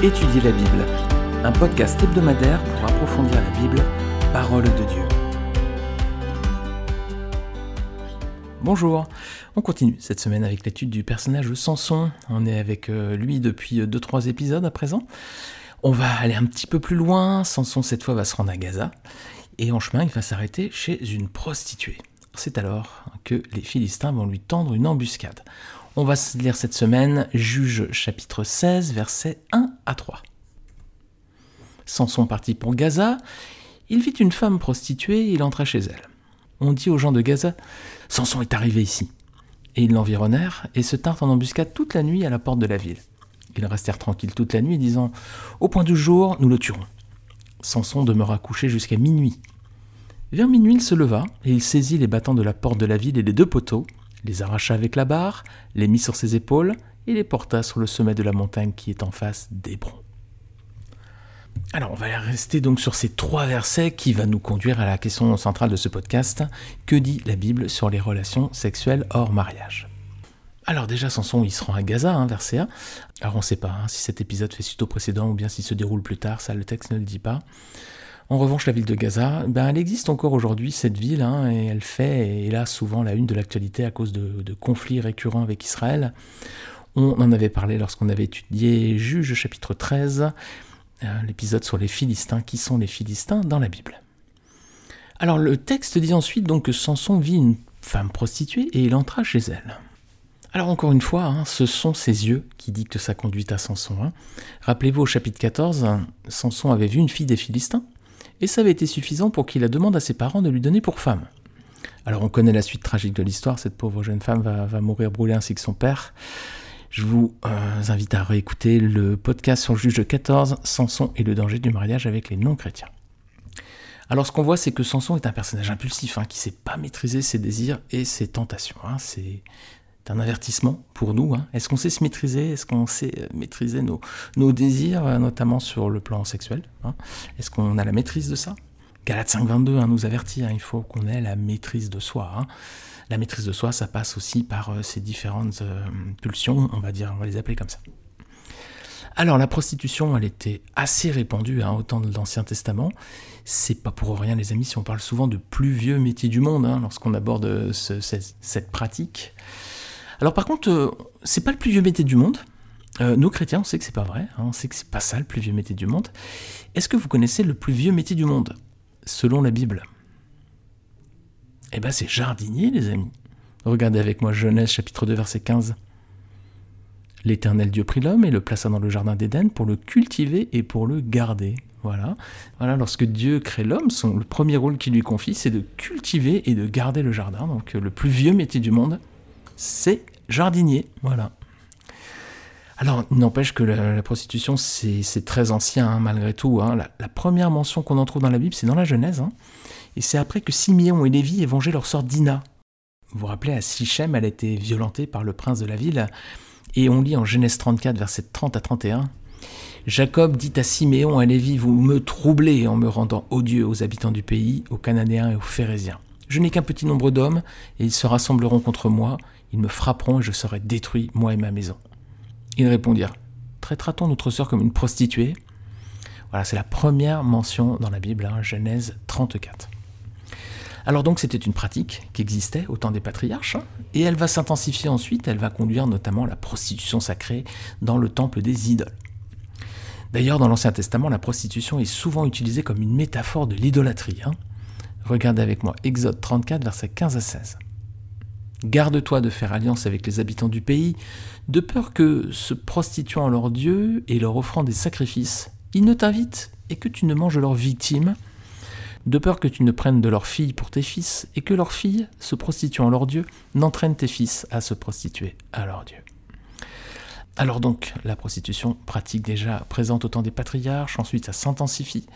Étudier la Bible, un podcast hebdomadaire pour approfondir la Bible, parole de Dieu. Bonjour, on continue cette semaine avec l'étude du personnage Samson. On est avec euh, lui depuis 2-3 euh, épisodes à présent. On va aller un petit peu plus loin. Samson, cette fois, va se rendre à Gaza. Et en chemin, il va s'arrêter chez une prostituée. C'est alors que les Philistins vont lui tendre une embuscade. On va lire cette semaine Juge chapitre 16, versets 1 à 3. Samson partit pour Gaza, il vit une femme prostituée et il entra chez elle. On dit aux gens de Gaza Samson est arrivé ici. Et ils l'environnèrent et se tinrent en embuscade toute la nuit à la porte de la ville. Ils restèrent tranquilles toute la nuit, disant Au point du jour, nous le tuerons. Samson demeura couché jusqu'à minuit. Vers minuit, il se leva et il saisit les battants de la porte de la ville et les deux poteaux, les arracha avec la barre, les mit sur ses épaules et les porta sur le sommet de la montagne qui est en face d'Hébron. Alors on va rester donc sur ces trois versets qui va nous conduire à la question centrale de ce podcast. Que dit la Bible sur les relations sexuelles hors mariage? Alors déjà, Samson, il se rend à Gaza, hein, verset 1. Alors on ne sait pas hein, si cet épisode fait suite au précédent ou bien s'il se déroule plus tard, ça le texte ne le dit pas. En revanche, la ville de Gaza, ben, elle existe encore aujourd'hui, cette ville, hein, et elle fait, et là, souvent la une de l'actualité à cause de, conflits récurrents avec Israël. On en avait parlé lorsqu'on avait étudié Juge chapitre 13, euh, l'épisode sur les Philistins. Qui sont les Philistins dans la Bible? Alors le texte dit ensuite donc que Samson vit une femme prostituée et il entra chez elle. Alors encore une fois, hein, ce sont ses yeux qui dictent sa conduite à Samson. Hein. Rappelez-vous au chapitre 14, Samson avait vu une fille des Philistins, et ça avait été suffisant pour qu'il la demande à ses parents de lui donner pour femme. Alors on connaît la suite tragique de l'histoire, cette pauvre jeune femme va, mourir brûlée ainsi que son père. Je vous euh, invite à réécouter le podcast sur le juge 14, Samson et le danger du mariage avec les non-chrétiens. Alors ce qu'on voit, c'est que Samson est un personnage impulsif, hein, qui ne sait pas maîtriser ses désirs et ses tentations. Hein. Un avertissement pour nous. Hein. Est-ce qu'on sait se maîtriser? Est-ce qu'on sait euh, maîtriser nos, désirs, euh, notamment sur le plan sexuel hein? Est-ce qu'on a la maîtrise de ça? Galate 5.22 hein, nous avertit, il faut qu'on ait la maîtrise de soi. La maîtrise de soi, ça passe aussi par euh, ces différentes pulsions, on va dire, on va les appeler comme ça. Alors la prostitution, elle était assez répandue hein, au temps de l'Ancien Testament. C'est pas pour rien, les amis, si on parle souvent de plus vieux métiers du monde lorsqu'on aborde cette, pratique. Alors par contre, euh, c'est pas le plus vieux métier du monde. Euh, nous chrétiens, on sait que c'est pas vrai, hein, on sait que c'est pas ça le plus vieux métier du monde. Est-ce que vous connaissez le plus vieux métier du monde selon la Bible? Eh ben c'est jardinier, les amis. Regardez avec moi Genèse chapitre 2 verset 15. L'Éternel Dieu prit l'homme et le plaça dans le jardin d'Éden pour le cultiver et pour le garder. Voilà. Voilà, lorsque Dieu crée l'homme, le premier rôle qu'il lui confie, c'est de cultiver et de garder le jardin. Donc le plus vieux métier du monde, c'est jardinier. Voilà. Alors, n'empêche que la, prostitution, c'est très ancien, hein, malgré tout. Hein. La, première mention qu'on en trouve dans la Bible, c'est dans la Genèse. Hein. Et c'est après que Simeon et Lévi aient vengé leur sœur Dina. Vous vous rappelez, à Sichem, elle a été violentée par le prince de la ville. Et on lit en Genèse 34, versets 30 à 31. Jacob dit à Siméon et à Lévi, vous me troublez en me rendant odieux aux habitants du pays, aux Cananéens et aux Phérésiens. Je n'ai qu'un petit nombre d'hommes, et ils se rassembleront contre moi, ils me frapperont et je serai détruit, moi et ma maison. Ils répondirent Traitera-t-on notre sœur comme une prostituée? Voilà, c'est la première mention dans la Bible, hein, Genèse 34. Alors donc c'était une pratique qui existait au temps des patriarches, hein, et elle va s'intensifier ensuite, elle va conduire notamment la prostitution sacrée dans le temple des idoles. D'ailleurs, dans l'Ancien Testament, la prostitution est souvent utilisée comme une métaphore de l'idolâtrie. Hein. Regardez avec moi Exode 34, versets 15 à 16. Garde-toi de faire alliance avec les habitants du pays, de peur que, se prostituant à leur Dieu et leur offrant des sacrifices, ils ne t'invitent et que tu ne manges leurs victimes, de peur que tu ne prennes de leurs filles pour tes fils, et que leurs filles, se prostituant à leur Dieu, n'entraînent tes fils à se prostituer à leur Dieu. Alors donc, la prostitution pratique déjà présente au temps des patriarches, ensuite ça s'intensifie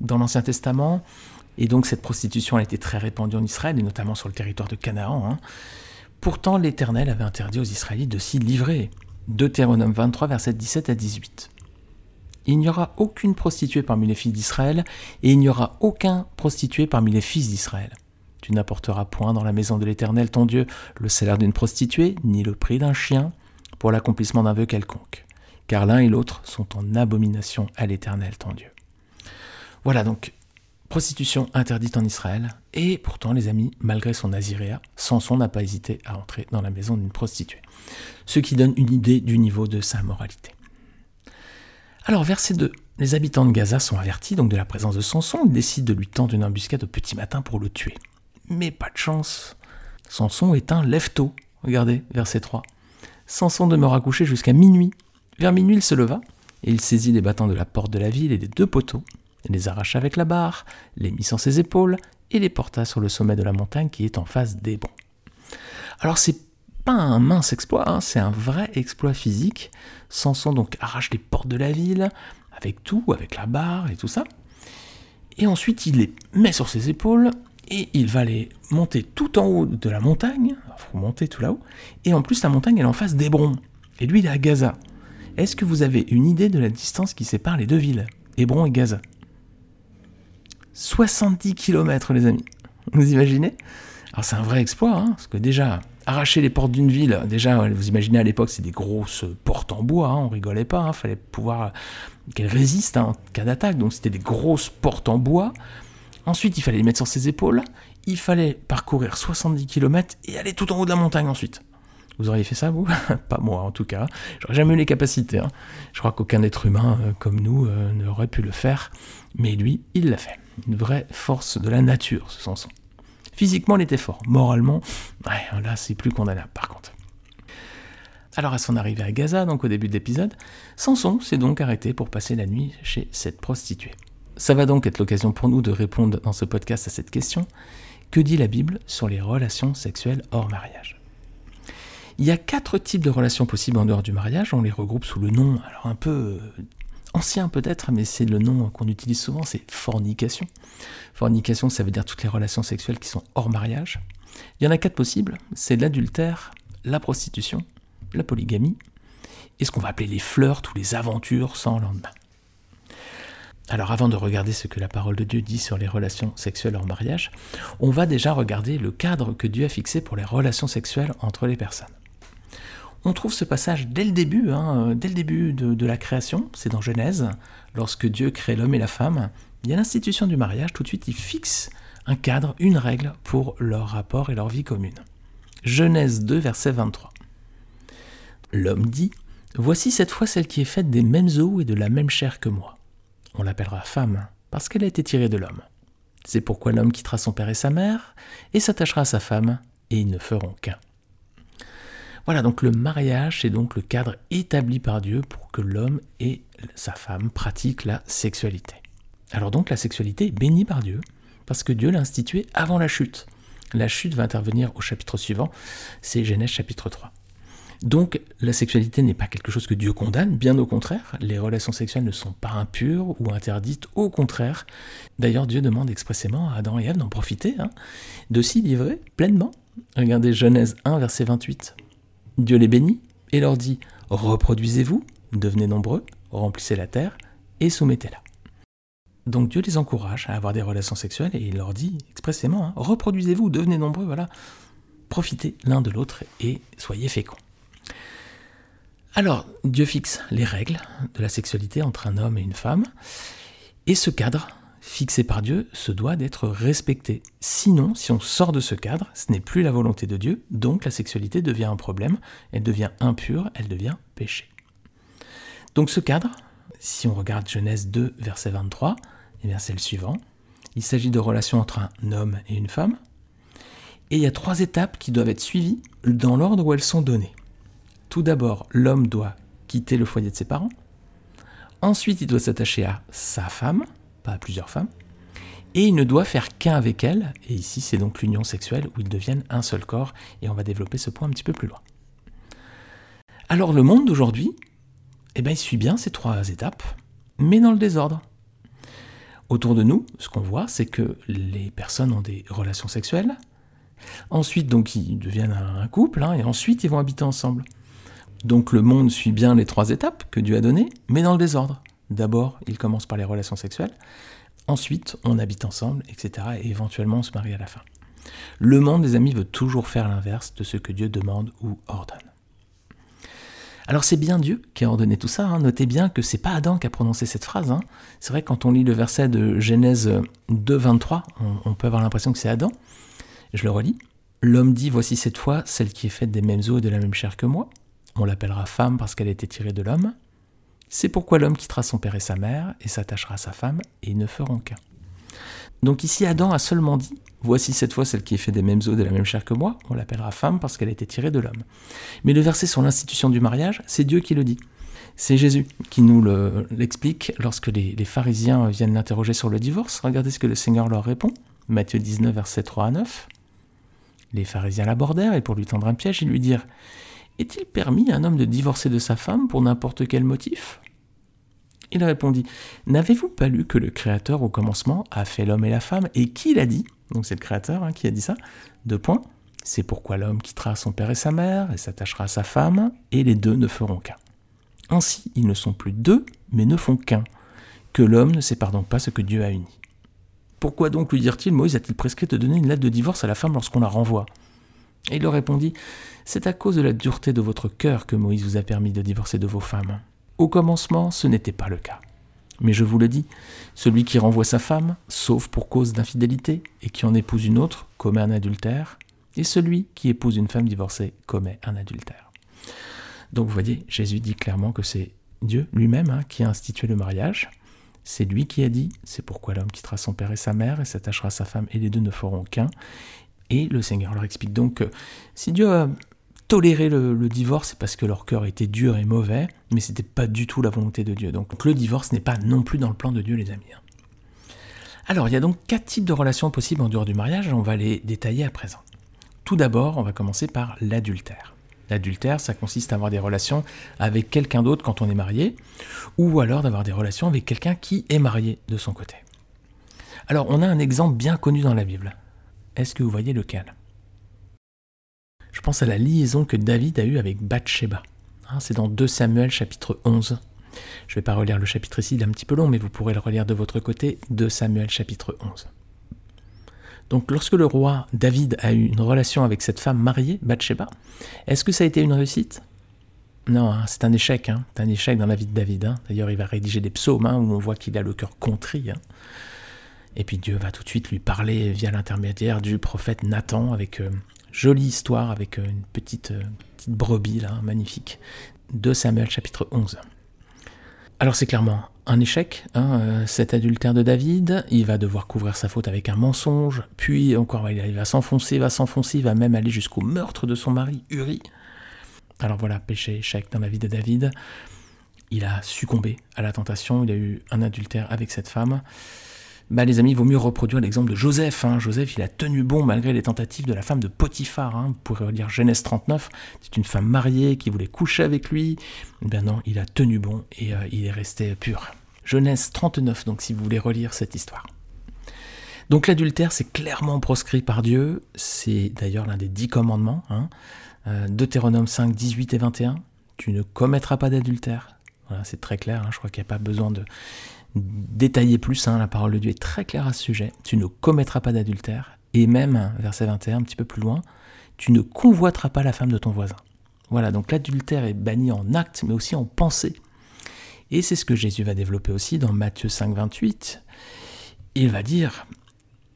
dans l'Ancien Testament, et donc cette prostitution a été très répandue en Israël, et notamment sur le territoire de Canaan. Hein. Pourtant, l'Éternel avait interdit aux Israélites de s'y livrer. Deutéronome 23, versets 17 à 18. Il n'y aura aucune prostituée parmi les filles d'Israël, et il n'y aura aucun prostitué parmi les fils d'Israël. Tu n'apporteras point dans la maison de l'Éternel ton Dieu le salaire d'une prostituée, ni le prix d'un chien, pour l'accomplissement d'un vœu quelconque. car l'un et l'autre sont en abomination à l'Éternel ton Dieu. Voilà donc, prostitution interdite en Israël, et pourtant les amis, malgré son naziréa, Samson n'a pas hésité à entrer dans la maison d'une prostituée. Ce qui donne une idée du niveau de sa moralité. Alors verset 2, les habitants de Gaza sont avertis donc de la présence de Samson, ils décident de lui tendre une embuscade au petit matin pour le tuer. Mais pas de chance, Samson est un lève-tôt. Regardez, verset 3. Samson demeura couché jusqu'à minuit. Vers minuit, il se leva, et il saisit les battants de la porte de la ville et des deux poteaux, les arracha avec la barre, les mit sur ses épaules, et les porta sur le sommet de la montagne qui est en face d'Hébron. Alors c'est pas un mince exploit, hein, c'est un vrai exploit physique. Samson donc arrache les portes de la ville, avec tout, avec la barre et tout ça. Et ensuite il les met sur ses épaules, et il va les monter tout en haut de la montagne, il faut monter tout là-haut, et en plus la montagne elle est en face d'Hébron, et lui il est à Gaza. Est-ce que vous avez une idée de la distance qui sépare les deux villes, Hébron et Gaza? 70 km les amis, vous imaginez? Alors c'est un vrai exploit, hein, parce que déjà, arracher les portes d'une ville, déjà vous imaginez à l'époque c'est des grosses portes en bois, hein, on rigolait pas, il hein, fallait pouvoir qu'elles résistent en cas d'attaque, donc c'était des grosses portes en bois, Ensuite, il fallait les mettre sur ses épaules. Il fallait parcourir 70 km et aller tout en haut de la montagne ensuite. Vous auriez fait ça, vous? Pas moi, en tout cas. J'aurais jamais eu les capacités. Je crois qu'aucun être humain euh, comme nous euh, n'aurait pu le faire. Mais lui, il l'a fait. Une vraie force de la nature, ce Samson. Physiquement, il était fort. Moralement, là, c'est plus condamnable, par contre. Alors, à son arrivée à Gaza, donc au début de l'épisode, Samson s'est donc arrêté pour passer la nuit chez cette prostituée. Ça va donc être l'occasion pour nous de répondre dans ce podcast à cette question. Que dit la Bible sur les relations sexuelles hors mariage? Il y a quatre types de relations possibles en dehors du mariage. On les regroupe sous le nom, alors un peu euh, ancien peut-être, mais c'est le nom qu'on utilise souvent, c'est fornication. Fornication, ça veut dire toutes les relations sexuelles qui sont hors mariage. Il y en a quatre possibles, c'est l'adultère, la prostitution, la polygamie, et ce qu'on va appeler les flirts ou les aventures sans lendemain. Alors avant de regarder ce que la parole de Dieu dit sur les relations sexuelles hors mariage, on va déjà regarder le cadre que Dieu a fixé pour les relations sexuelles entre les personnes. On trouve ce passage dès le début, hein, dès le début de, la création, c'est dans Genèse, lorsque Dieu crée l'homme et la femme, il y a l'institution du mariage, tout de suite il fixe un cadre, une règle pour leur rapport et leur vie commune. Genèse 2, verset 23. L'homme dit, Voici cette fois celle qui est faite des mêmes os et de la même chair que moi on l'appellera femme, parce qu'elle a été tirée de l'homme. C'est pourquoi l'homme quittera son père et sa mère, et s'attachera à sa femme, et ils ne feront qu'un. Voilà, donc le mariage, c'est donc le cadre établi par Dieu pour que l'homme et sa femme pratiquent la sexualité. Alors donc la sexualité est bénie par Dieu, parce que Dieu l'a instituée avant la chute. La chute va intervenir au chapitre suivant, c'est Genèse chapitre 3. Donc la sexualité n'est pas quelque chose que Dieu condamne, bien au contraire, les relations sexuelles ne sont pas impures ou interdites, au contraire. D'ailleurs Dieu demande expressément à Adam et Ève d'en profiter, hein, de s'y livrer pleinement. Regardez Genèse 1, verset 28. Dieu les bénit et leur dit, reproduisez-vous, devenez nombreux, remplissez la terre et soumettez-la. Donc Dieu les encourage à avoir des relations sexuelles et il leur dit expressément, hein, reproduisez-vous, devenez nombreux, voilà, profitez l'un de l'autre et soyez féconds. Alors, Dieu fixe les règles de la sexualité entre un homme et une femme, et ce cadre, fixé par Dieu, se doit d'être respecté. Sinon, si on sort de ce cadre, ce n'est plus la volonté de Dieu, donc la sexualité devient un problème, elle devient impure, elle devient péché. Donc ce cadre, si on regarde Genèse 2, verset 23, et bien c'est le suivant. Il s'agit de relations entre un homme et une femme, et il y a trois étapes qui doivent être suivies dans l'ordre où elles sont données. Tout d'abord, l'homme doit quitter le foyer de ses parents. Ensuite, il doit s'attacher à sa femme, pas à plusieurs femmes. Et il ne doit faire qu'un avec elle. Et ici, c'est donc l'union sexuelle où ils deviennent un seul corps. Et on va développer ce point un petit peu plus loin. Alors, le monde d'aujourd'hui, eh ben, il suit bien ces trois étapes, mais dans le désordre. Autour de nous, ce qu'on voit, c'est que les personnes ont des relations sexuelles. Ensuite, donc, ils deviennent un couple, hein, et ensuite, ils vont habiter ensemble. Donc le monde suit bien les trois étapes que Dieu a données, mais dans le désordre. D'abord, il commence par les relations sexuelles, ensuite on habite ensemble, etc. Et éventuellement on se marie à la fin. Le monde des amis veut toujours faire l'inverse de ce que Dieu demande ou ordonne. Alors c'est bien Dieu qui a ordonné tout ça. Hein. Notez bien que c'est pas Adam qui a prononcé cette phrase. Hein. C'est vrai quand on lit le verset de Genèse 2, 23, on, on peut avoir l'impression que c'est Adam. Je le relis. L'homme dit Voici cette fois celle qui est faite des mêmes os et de la même chair que moi. On l'appellera femme parce qu'elle a été tirée de l'homme. C'est pourquoi l'homme quittera son père et sa mère et s'attachera à sa femme et ils ne feront qu'un. Donc ici Adam a seulement dit Voici cette fois celle qui est faite des mêmes os et de la même chair que moi, on l'appellera femme parce qu'elle a été tirée de l'homme. Mais le verset sur l'institution du mariage, c'est Dieu qui le dit. C'est Jésus qui nous l'explique lorsque les, les, pharisiens viennent l'interroger sur le divorce. Regardez ce que le Seigneur leur répond. Matthieu 19, versets 3 à 9. Les pharisiens l'abordèrent et pour lui tendre un piège, ils lui dirent Est-il permis à un homme de divorcer de sa femme pour n'importe quel motif? Il répondit N'avez-vous pas lu que le Créateur au commencement a fait l'homme et la femme et qui l'a dit? Donc c'est le Créateur hein, qui a dit ça. Deux points. C'est pourquoi l'homme quittera son père et sa mère et s'attachera à sa femme, et les deux ne feront qu'un. Ainsi, ils ne sont plus deux, mais ne font qu'un. Que l'homme ne sépare donc pas ce que Dieu a uni. Pourquoi donc lui dire-t-il Moïse a-t-il prescrit de donner une lettre de divorce à la femme lorsqu'on la renvoie? Et il leur répondit C'est à cause de la dureté de votre cœur que Moïse vous a permis de divorcer de vos femmes. Au commencement, ce n'était pas le cas. Mais je vous le dis, celui qui renvoie sa femme, sauf pour cause d'infidélité, et qui en épouse une autre, commet un adultère, et celui qui épouse une femme divorcée commet un adultère. Donc vous voyez, Jésus dit clairement que c'est Dieu lui-même hein, qui a institué le mariage, c'est lui qui a dit, c'est pourquoi l'homme quittera son père et sa mère et s'attachera à sa femme et les deux ne feront qu'un. Et le Seigneur leur explique donc que si Dieu a toléré le, divorce, c'est parce que leur cœur était dur et mauvais, mais ce n'était pas du tout la volonté de Dieu. Donc le divorce n'est pas non plus dans le plan de Dieu, les amis. Hein. Alors il y a donc quatre types de relations possibles en dehors du mariage, on va les détailler à présent. Tout d'abord, on va commencer par l'adultère. L'adultère, ça consiste à avoir des relations avec quelqu'un d'autre quand on est marié, ou alors d'avoir des relations avec quelqu'un qui est marié de son côté. Alors, on a un exemple bien connu dans la Bible. Est-ce que vous voyez lequel Je pense à la liaison que David a eue avec Bathsheba. Hein, c'est dans 2 Samuel chapitre 11. Je ne vais pas relire le chapitre ici, il est un petit peu long, mais vous pourrez le relire de votre côté, 2 Samuel chapitre 11. Donc lorsque le roi David a eu une relation avec cette femme mariée, Bathsheba, est-ce que ça a été une réussite? Non, hein, c'est un échec, hein. c'est un échec dans la vie de David. D'ailleurs, il va rédiger des psaumes où on voit qu'il a le cœur contrit. Et puis Dieu va tout de suite lui parler via l'intermédiaire du prophète Nathan avec euh, jolie histoire, avec euh, une petite, euh, petite brebis là, magnifique. De Samuel chapitre 11. Alors c'est clairement un échec, hein, euh, cet adultère de David, il va devoir couvrir sa faute avec un mensonge, puis encore il va s'enfoncer, va s'enfoncer, il va même aller jusqu'au meurtre de son mari, Uri. Alors voilà, péché, échec dans la vie de David. Il a succombé à la tentation, il a eu un adultère avec cette femme bah les amis, il vaut mieux reproduire l'exemple de Joseph. Hein. Joseph, il a tenu bon malgré les tentatives de la femme de Potiphar. Hein. Vous pourrez relire Genèse 39, c'est une femme mariée qui voulait coucher avec lui. Ben non, il a tenu bon et euh, il est resté pur. Genèse 39, donc si vous voulez relire cette histoire. Donc l'adultère, c'est clairement proscrit par Dieu. C'est d'ailleurs l'un des dix commandements. Hein. Euh, Deutéronome 5, 18 et 21. Tu ne commettras pas d'adultère. Voilà, c'est très clair. Hein. Je crois qu'il n'y a pas besoin de détailler plus, hein, la parole de Dieu est très claire à ce sujet. Tu ne commettras pas d'adultère. Et même, verset 21, un petit peu plus loin, tu ne convoiteras pas la femme de ton voisin. Voilà, donc l'adultère est banni en acte, mais aussi en pensée. Et c'est ce que Jésus va développer aussi dans Matthieu 5, 28. Il va dire,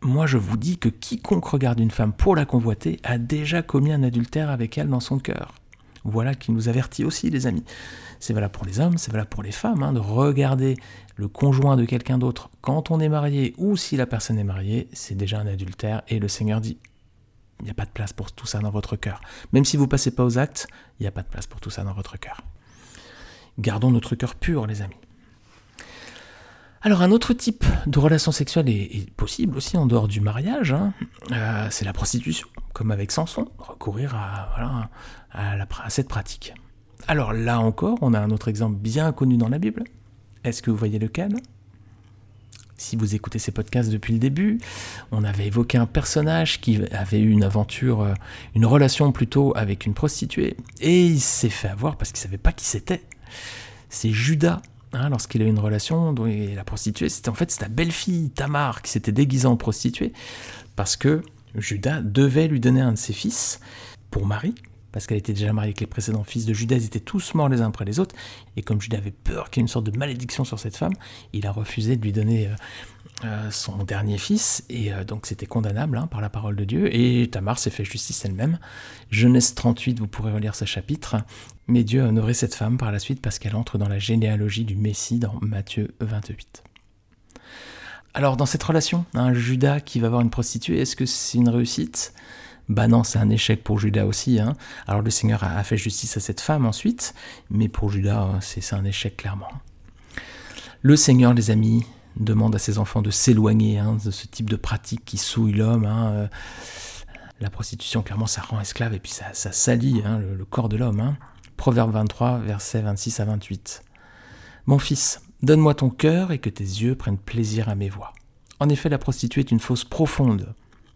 moi je vous dis que quiconque regarde une femme pour la convoiter a déjà commis un adultère avec elle dans son cœur. Voilà qui nous avertit aussi, les amis. C'est valable pour les hommes, c'est valable pour les femmes, hein, de regarder le conjoint de quelqu'un d'autre quand on est marié ou si la personne est mariée, c'est déjà un adultère. Et le Seigneur dit, il n'y a pas de place pour tout ça dans votre cœur. Même si vous ne passez pas aux actes, il n'y a pas de place pour tout ça dans votre cœur. Gardons notre cœur pur, les amis. Alors un autre type de relation sexuelle est, possible aussi en dehors du mariage, hein. euh, c'est la prostitution, comme avec Samson, recourir à, à cette pratique. Alors là encore, on a un autre exemple bien connu dans la Bible. Est-ce que vous voyez lequel? Si vous écoutez ces podcasts depuis le début, on avait évoqué un personnage qui avait eu une aventure, euh, une relation plutôt avec une prostituée, et il s'est fait avoir parce qu'il ne savait pas qui c'était. C'est Judas Hein, lorsqu'il a eu une relation, dont la prostituée, c'était en fait sa belle-fille Tamar qui s'était déguisée en prostituée, parce que Judas devait lui donner un de ses fils pour mari, parce qu'elle était déjà mariée avec les précédents fils de Judas, ils étaient tous morts les uns après les autres, et comme Judas avait peur qu'il y ait une sorte de malédiction sur cette femme, il a refusé de lui donner euh, son dernier fils, et donc c'était condamnable hein, par la parole de Dieu, et Tamar s'est fait justice elle-même. Genèse 38, vous pourrez relire ce chapitre, mais Dieu a honoré cette femme par la suite parce qu'elle entre dans la généalogie du Messie dans Matthieu 28. Alors dans cette relation, un Judas qui va voir une prostituée, est-ce que c'est une réussite? Bah non, c'est un échec pour Judas aussi. Hein. Alors le Seigneur a fait justice à cette femme ensuite, mais pour Judas, hein, c'est un échec clairement. Le Seigneur, les amis, demande à ses enfants de s'éloigner hein, de ce type de pratique qui souille l'homme. Euh, la prostitution, clairement, ça rend esclave et puis ça, salit le, le, corps de l'homme. Proverbe 23, versets 26 à 28. Mon fils, donne-moi ton cœur et que tes yeux prennent plaisir à mes voix. En effet, la prostituée est une fosse profonde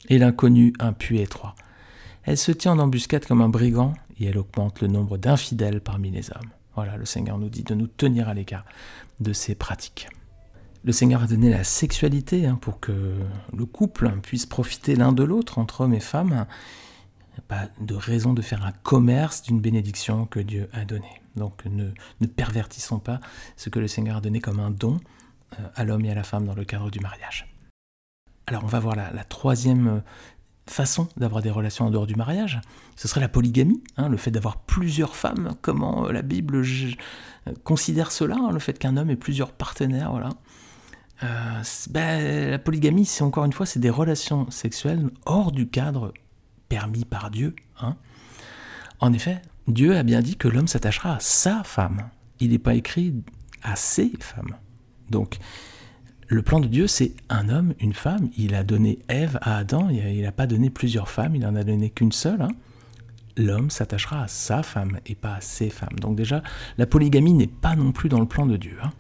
et l'inconnu un puits étroit. Elle se tient en embuscade comme un brigand et elle augmente le nombre d'infidèles parmi les hommes. Voilà, le Seigneur nous dit de nous tenir à l'écart de ces pratiques. Le Seigneur a donné la sexualité hein, pour que le couple puisse profiter l'un de l'autre entre hommes et femmes. Il n'y a pas de raison de faire un commerce d'une bénédiction que Dieu a donnée. Donc ne, pervertissons pas ce que le Seigneur a donné comme un don euh, à l'homme et à la femme dans le cadre du mariage. Alors on va voir la, troisième euh, façon d'avoir des relations en dehors du mariage. Ce serait la polygamie, hein, le fait d'avoir plusieurs femmes. Comment euh, la Bible considère cela, hein, le fait qu'un homme ait plusieurs partenaires. Voilà. Ben, la polygamie, c'est encore une fois, c'est des relations sexuelles hors du cadre permis par Dieu. Hein. En effet, Dieu a bien dit que l'homme s'attachera à sa femme. Il n'est pas écrit à ses femmes. Donc, le plan de Dieu, c'est un homme, une femme. Il a donné Ève à Adam, il n'a pas donné plusieurs femmes, il n'en a donné qu'une seule. Hein. L'homme s'attachera à sa femme et pas à ses femmes. Donc déjà, la polygamie n'est pas non plus dans le plan de Dieu. Hein.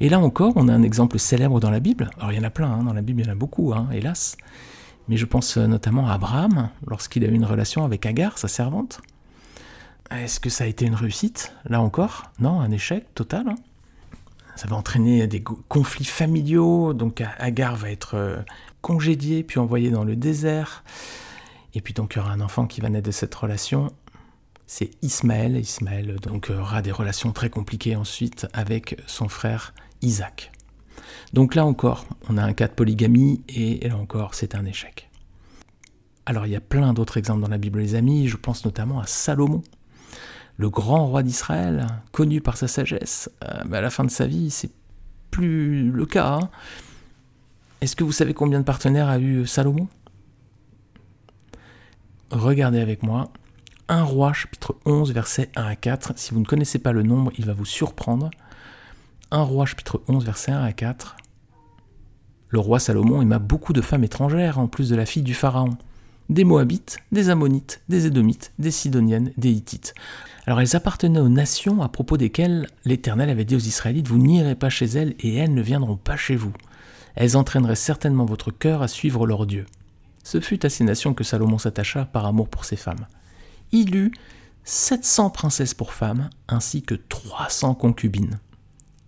Et là encore, on a un exemple célèbre dans la Bible. Alors il y en a plein, hein. dans la Bible il y en a beaucoup, hélas. Mais je pense notamment à Abraham, lorsqu'il a eu une relation avec Agar, sa servante. Est-ce que ça a été une réussite? Là encore Non, un échec total. Hein. ça va entraîner des conflits familiaux, donc Agar va être euh, congédiée puis envoyée dans le désert. Et puis donc il y aura un enfant qui va naître de cette relation. C'est Ismaël. Ismaël donc aura des relations très compliquées ensuite avec son frère Isaac. Donc là encore, on a un cas de polygamie et là encore, c'est un échec. Alors il y a plein d'autres exemples dans la Bible, les amis. Je pense notamment à Salomon le grand roi d'Israël, connu par sa sagesse, euh, à la fin de sa vie, c'est plus le cas. Hein. Est-ce que vous savez combien de partenaires a eu Salomon? Regardez avec moi. 1 roi chapitre 11 versets 1 à 4. Si vous ne connaissez pas le nombre, il va vous surprendre. 1 roi chapitre 11 versets 1 à 4. Le roi Salomon aima beaucoup de femmes étrangères en plus de la fille du pharaon des Moabites, des Ammonites, des Édomites, des Sidoniennes, des Hittites. Alors elles appartenaient aux nations à propos desquelles l'Éternel avait dit aux Israélites, Vous n'irez pas chez elles et elles ne viendront pas chez vous. Elles entraîneraient certainement votre cœur à suivre leur Dieu. Ce fut à ces nations que Salomon s'attacha par amour pour ses femmes. Il eut 700 princesses pour femmes, ainsi que 300 concubines.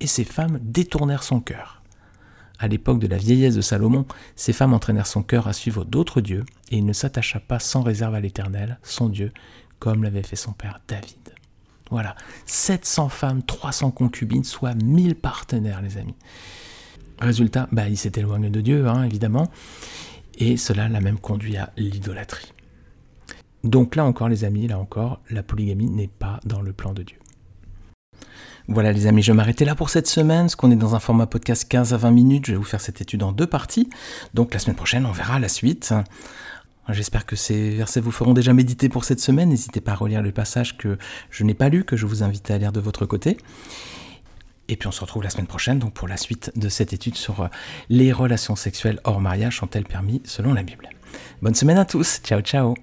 Et ces femmes détournèrent son cœur. À l'époque de la vieillesse de Salomon, ces femmes entraînèrent son cœur à suivre d'autres dieux, et il ne s'attacha pas sans réserve à l'Éternel, son Dieu, comme l'avait fait son père David. Voilà, 700 femmes, 300 concubines, soit 1000 partenaires, les amis. Résultat, bah, il s'est éloigné de Dieu, hein, évidemment, et cela l'a même conduit à l'idolâtrie. Donc là encore, les amis, là encore, la polygamie n'est pas dans le plan de Dieu. Voilà les amis, je vais m'arrêter là pour cette semaine, parce qu'on est dans un format podcast 15 à 20 minutes, je vais vous faire cette étude en deux parties. Donc la semaine prochaine, on verra la suite. J'espère que ces versets vous feront déjà méditer pour cette semaine. N'hésitez pas à relire le passage que je n'ai pas lu, que je vous invite à lire de votre côté. Et puis on se retrouve la semaine prochaine donc pour la suite de cette étude sur euh, les relations sexuelles hors mariage sont-elles permis selon la Bible. Bonne semaine à tous, ciao ciao